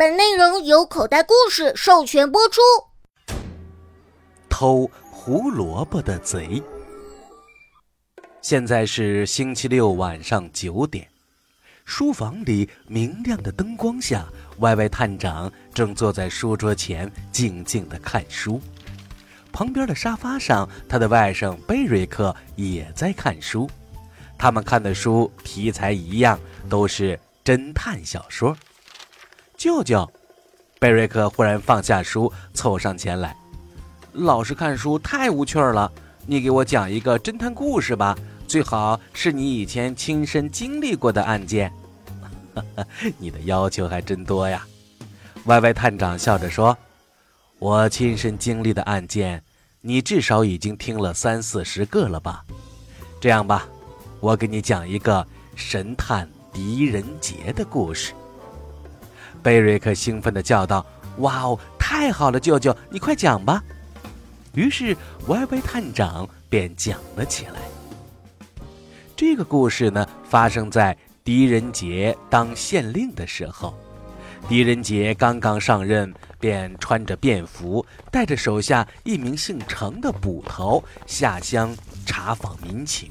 本内容由口袋故事授权播出。偷胡萝卜的贼。现在是星期六晚上九点，书房里明亮的灯光下，歪歪探长正坐在书桌前静静的看书。旁边的沙发上，他的外甥贝瑞克也在看书。他们看的书题材一样，都是侦探小说。舅舅，贝瑞克忽然放下书，凑上前来。老是看书太无趣了，你给我讲一个侦探故事吧，最好是你以前亲身经历过的案件。你的要求还真多呀，歪歪探长笑着说：“我亲身经历的案件，你至少已经听了三四十个了吧？这样吧，我给你讲一个神探狄仁杰的故事。”贝瑞克兴奋地叫道：“哇哦，太好了，舅舅，你快讲吧！”于是歪歪探长便讲了起来。这个故事呢，发生在狄仁杰当县令的时候。狄仁杰刚刚上任，便穿着便服，带着手下一名姓程的捕头下乡查访民情。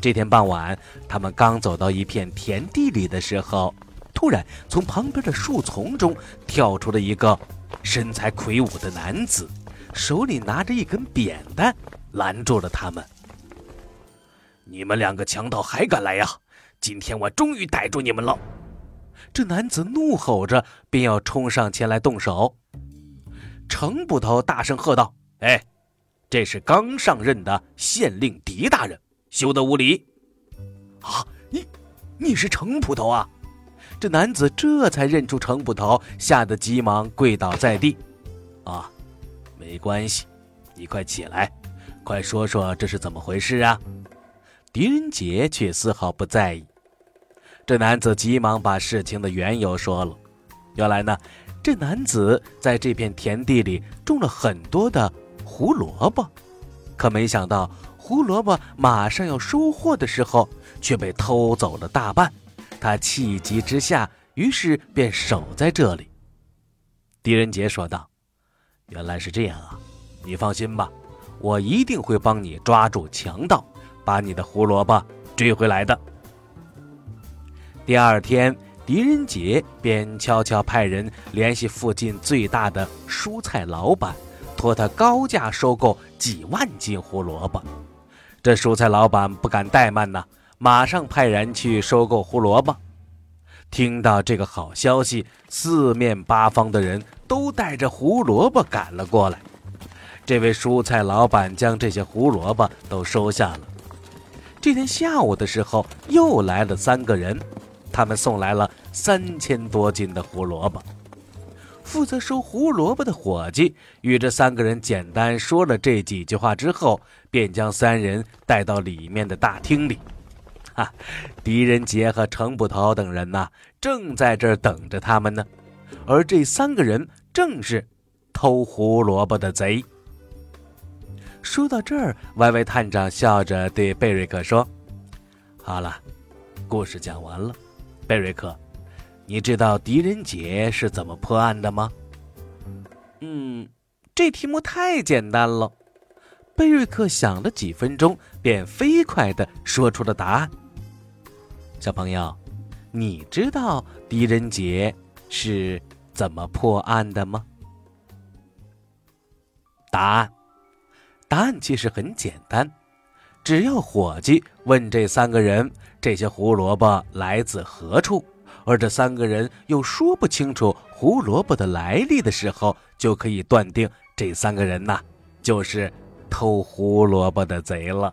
这天傍晚，他们刚走到一片田地里的时候。突然，从旁边的树丛中跳出了一个身材魁梧的男子，手里拿着一根扁担，拦住了他们。你们两个强盗还敢来呀？今天我终于逮住你们了！这男子怒吼着，便要冲上前来动手。程捕头大声喝道：“哎，这是刚上任的县令狄大人，休得无礼！”啊，你，你是程捕头啊？这男子这才认出程捕头，吓得急忙跪倒在地。啊，没关系，你快起来，快说说这是怎么回事啊？狄仁杰却丝毫不在意。这男子急忙把事情的缘由说了。原来呢，这男子在这片田地里种了很多的胡萝卜，可没想到胡萝卜马上要收获的时候，却被偷走了大半。他气急之下，于是便守在这里。狄仁杰说道：“原来是这样啊，你放心吧，我一定会帮你抓住强盗，把你的胡萝卜追回来的。”第二天，狄仁杰便悄悄派人联系附近最大的蔬菜老板，托他高价收购几万斤胡萝卜。这蔬菜老板不敢怠慢呐。马上派人去收购胡萝卜。听到这个好消息，四面八方的人都带着胡萝卜赶了过来。这位蔬菜老板将这些胡萝卜都收下了。这天下午的时候，又来了三个人，他们送来了三千多斤的胡萝卜。负责收胡萝卜的伙计与这三个人简单说了这几句话之后，便将三人带到里面的大厅里。哈，狄仁杰和程捕头等人呐，正在这儿等着他们呢。而这三个人正是偷胡萝卜的贼。说到这儿，歪歪探长笑着对贝瑞克说：“好了，故事讲完了。贝瑞克，你知道狄仁杰是怎么破案的吗？”“嗯，这题目太简单了。”贝瑞克想了几分钟，便飞快地说出了答案。小朋友，你知道狄仁杰是怎么破案的吗？答案，答案其实很简单，只要伙计问这三个人这些胡萝卜来自何处，而这三个人又说不清楚胡萝卜的来历的时候，就可以断定这三个人呐就是偷胡萝卜的贼了。